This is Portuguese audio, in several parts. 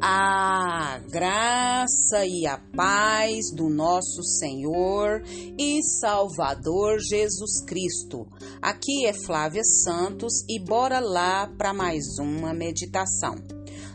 A graça e a paz do nosso Senhor e Salvador Jesus Cristo. Aqui é Flávia Santos e bora lá para mais uma meditação.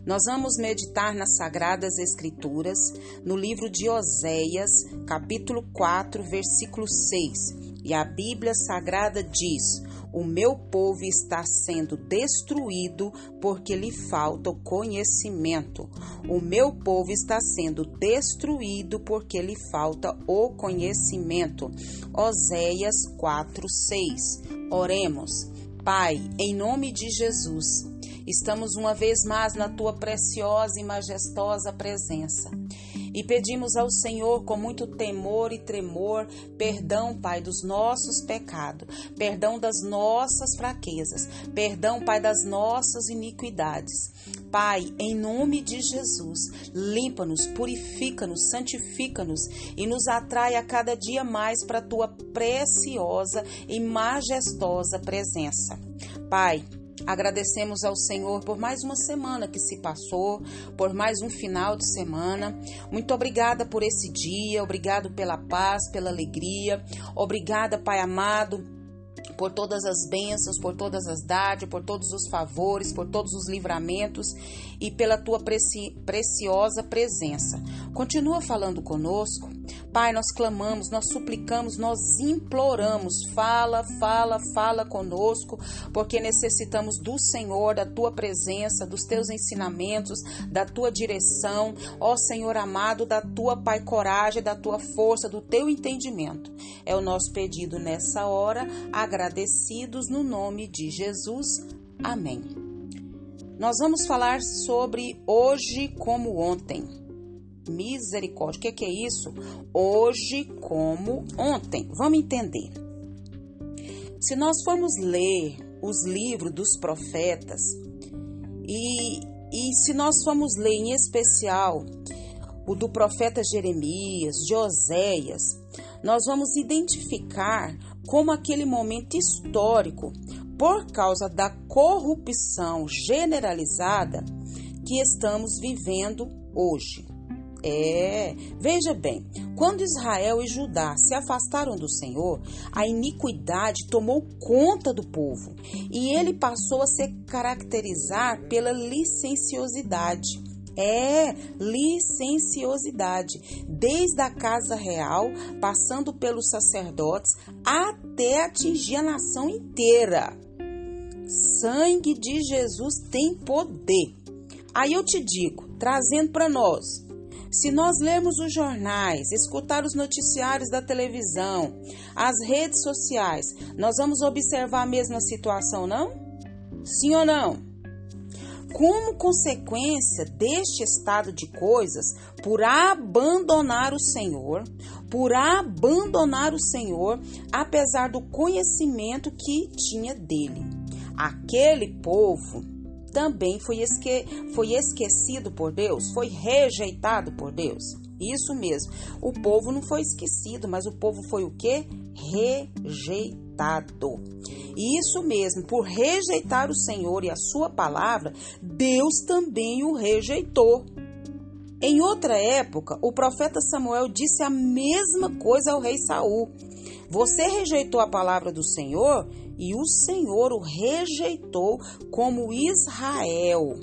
Nós vamos meditar nas Sagradas Escrituras, no livro de Oséias, capítulo 4, versículo 6. E a Bíblia Sagrada diz: o meu povo está sendo destruído porque lhe falta o conhecimento. O meu povo está sendo destruído porque lhe falta o conhecimento. Oséias 4:6. Oremos. Pai, em nome de Jesus, estamos uma vez mais na tua preciosa e majestosa presença. E pedimos ao Senhor com muito temor e tremor perdão, Pai, dos nossos pecados, perdão das nossas fraquezas, perdão, Pai, das nossas iniquidades. Pai, em nome de Jesus, limpa-nos, purifica-nos, santifica-nos e nos atrai a cada dia mais para a tua preciosa e majestosa presença. Pai, Agradecemos ao Senhor por mais uma semana que se passou, por mais um final de semana. Muito obrigada por esse dia, obrigado pela paz, pela alegria. Obrigada, Pai amado, por todas as bênçãos, por todas as dádivas, por todos os favores, por todos os livramentos e pela tua preci preciosa presença. Continua falando conosco. Pai, nós clamamos, nós suplicamos, nós imploramos. Fala, fala, fala conosco, porque necessitamos do Senhor, da tua presença, dos teus ensinamentos, da tua direção. Ó Senhor amado, da tua Pai coragem, da tua força, do teu entendimento. É o nosso pedido nessa hora, agradecidos no nome de Jesus. Amém. Nós vamos falar sobre hoje como ontem. Misericórdia, o que, que é isso? Hoje como ontem. Vamos entender. Se nós formos ler os livros dos profetas e, e se nós formos ler em especial o do profeta Jeremias, de Oséias, nós vamos identificar como aquele momento histórico, por causa da corrupção generalizada que estamos vivendo hoje. É, veja bem, quando Israel e Judá se afastaram do Senhor, a iniquidade tomou conta do povo e ele passou a se caracterizar pela licenciosidade. É, licenciosidade, desde a casa real, passando pelos sacerdotes, até atingir a nação inteira. Sangue de Jesus tem poder. Aí eu te digo, trazendo para nós, se nós lermos os jornais, escutar os noticiários da televisão, as redes sociais, nós vamos observar a mesma situação, não? Sim ou não? como consequência deste estado de coisas, por abandonar o Senhor, por abandonar o Senhor, apesar do conhecimento que tinha dele. Aquele povo também foi, esque foi esquecido por Deus, foi rejeitado por Deus. Isso mesmo. O povo não foi esquecido, mas o povo foi o que? Rejeitado. Isso mesmo, por rejeitar o Senhor e a sua palavra, Deus também o rejeitou. Em outra época, o profeta Samuel disse a mesma coisa ao rei Saul. Você rejeitou a palavra do Senhor e o Senhor o rejeitou como Israel.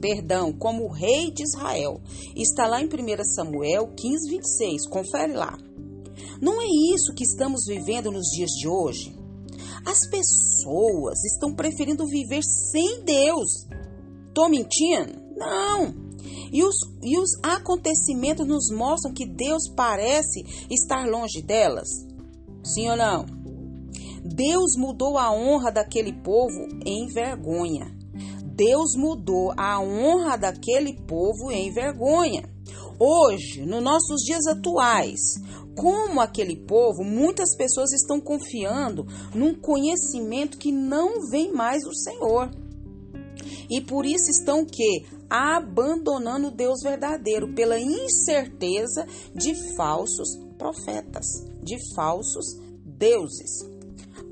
Perdão, como rei de Israel. Está lá em 1 Samuel 15, 26. Confere lá. Não é isso que estamos vivendo nos dias de hoje? As pessoas estão preferindo viver sem Deus. Tô mentindo? Não. E os, e os acontecimentos nos mostram que Deus parece estar longe delas? Sim ou não? Deus mudou a honra daquele povo em vergonha. Deus mudou a honra daquele povo em vergonha. Hoje, nos nossos dias atuais, como aquele povo, muitas pessoas estão confiando num conhecimento que não vem mais do Senhor. E por isso estão que abandonando o Deus verdadeiro pela incerteza de falsos profetas, de falsos deuses.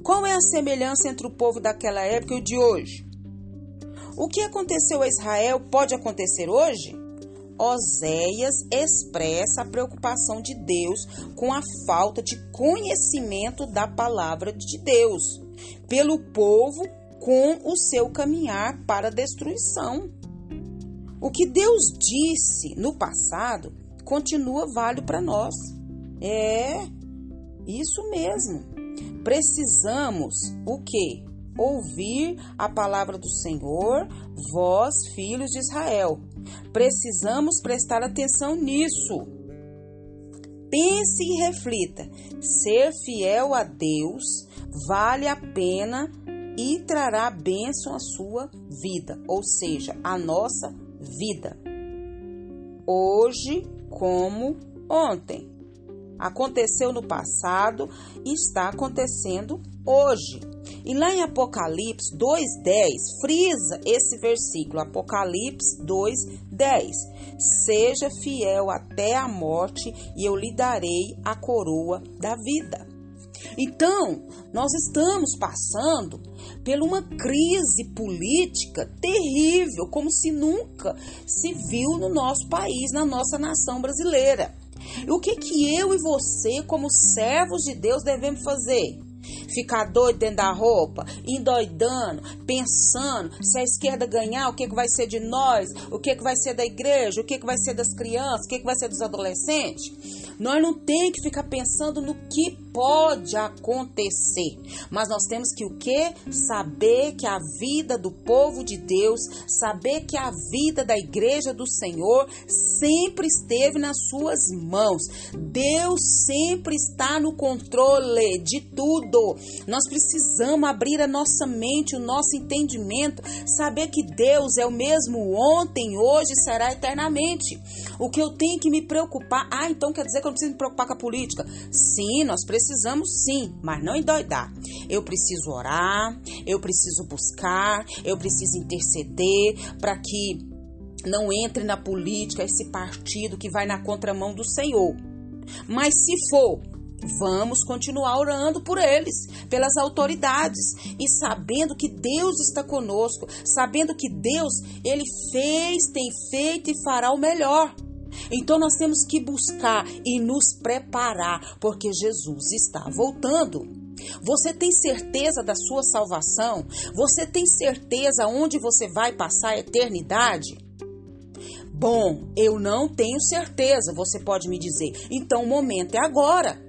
Qual é a semelhança entre o povo daquela época e o de hoje? O que aconteceu a Israel pode acontecer hoje? Oséias expressa a preocupação de Deus com a falta de conhecimento da palavra de Deus pelo povo com o seu caminhar para a destruição. O que Deus disse no passado continua válido para nós. É isso mesmo. Precisamos o que? Ouvir a palavra do Senhor, vós, filhos de Israel. Precisamos prestar atenção nisso. Pense e reflita. Ser fiel a Deus vale a pena e trará bênção à sua vida, ou seja, a nossa vida. Hoje como ontem. Aconteceu no passado e está acontecendo hoje. E lá em Apocalipse 2:10, frisa esse versículo, Apocalipse 2:10. Seja fiel até a morte e eu lhe darei a coroa da vida. Então, nós estamos passando por uma crise política terrível, como se nunca se viu no nosso país, na nossa nação brasileira. O que que eu e você, como servos de Deus, devemos fazer? ficar doido dentro da roupa, endoidando, pensando se a esquerda ganhar, o que, que vai ser de nós, o que, que vai ser da igreja, o que, que vai ser das crianças, o que, que vai ser dos adolescentes. Nós não tem que ficar pensando no que pode acontecer, mas nós temos que o que? Saber que a vida do povo de Deus, saber que a vida da igreja do Senhor sempre esteve nas suas mãos. Deus sempre está no controle de tudo. Nós precisamos abrir a nossa mente, o nosso entendimento, saber que Deus é o mesmo ontem, hoje e será eternamente. O que eu tenho que me preocupar, ah, então quer dizer que eu não preciso me preocupar com a política? Sim, nós precisamos sim, mas não endoidar. Eu preciso orar, eu preciso buscar, eu preciso interceder para que não entre na política esse partido que vai na contramão do Senhor. Mas se for Vamos continuar orando por eles, pelas autoridades e sabendo que Deus está conosco, sabendo que Deus ele fez, tem feito e fará o melhor. Então nós temos que buscar e nos preparar, porque Jesus está voltando. Você tem certeza da sua salvação? Você tem certeza onde você vai passar a eternidade? Bom, eu não tenho certeza, você pode me dizer. Então o momento é agora.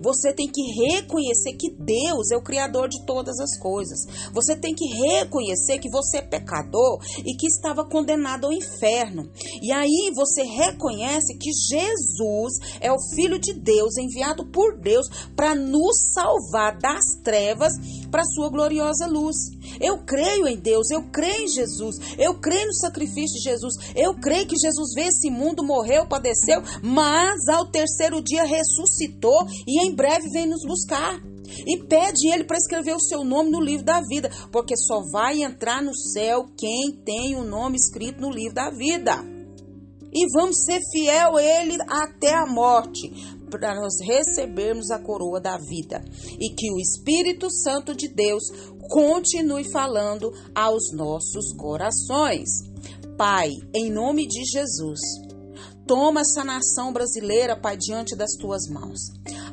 Você tem que reconhecer que Deus é o Criador de todas as coisas. Você tem que reconhecer que você é pecador e que estava condenado ao inferno. E aí você reconhece que Jesus é o Filho de Deus, enviado por Deus para nos salvar das trevas para a sua gloriosa luz. Eu creio em Deus, eu creio em Jesus, eu creio no sacrifício de Jesus, eu creio que Jesus veio esse mundo, morreu, padeceu, mas ao terceiro dia ressuscitou e em breve vem nos buscar. E pede ele para escrever o seu nome no livro da vida, porque só vai entrar no céu quem tem o nome escrito no livro da vida. E vamos ser fiel a ele até a morte, para nós recebermos a coroa da vida. E que o Espírito Santo de Deus continue falando aos nossos corações. Pai, em nome de Jesus, toma essa nação brasileira, Pai, diante das tuas mãos.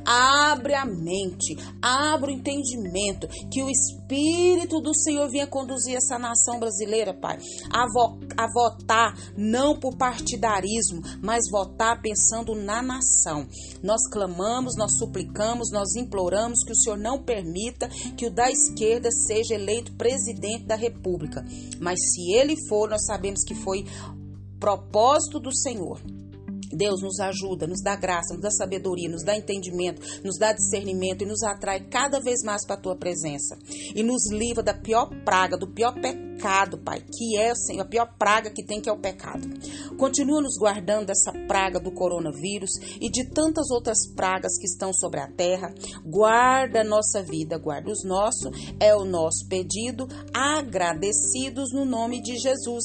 Abre a mente, abre o entendimento, que o Espírito do Senhor venha conduzir essa nação brasileira, Pai, a, vo a votar não por partidarismo, mas votar pensando na nação. Nós clamamos, nós suplicamos, nós imploramos que o Senhor não permita que o da esquerda seja eleito presidente da República. Mas se ele for, nós sabemos que foi propósito do Senhor Deus nos ajuda, nos dá graça, nos dá sabedoria, nos dá entendimento, nos dá discernimento e nos atrai cada vez mais para a tua presença. E nos livra da pior praga, do pior pecado, Pai, que é a pior praga que tem, que é o pecado. Continua nos guardando dessa praga do coronavírus e de tantas outras pragas que estão sobre a terra. Guarda a nossa vida, guarda os nossos, é o nosso pedido, agradecidos no nome de Jesus.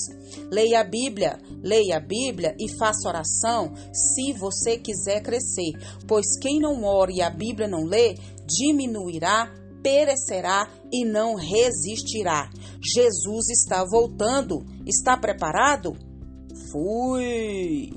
Leia a Bíblia, leia a Bíblia e faça oração se você quiser crescer, pois quem não ora e a Bíblia não lê, diminuirá, perecerá e não resistirá. Jesus está voltando. Está preparado? Fui!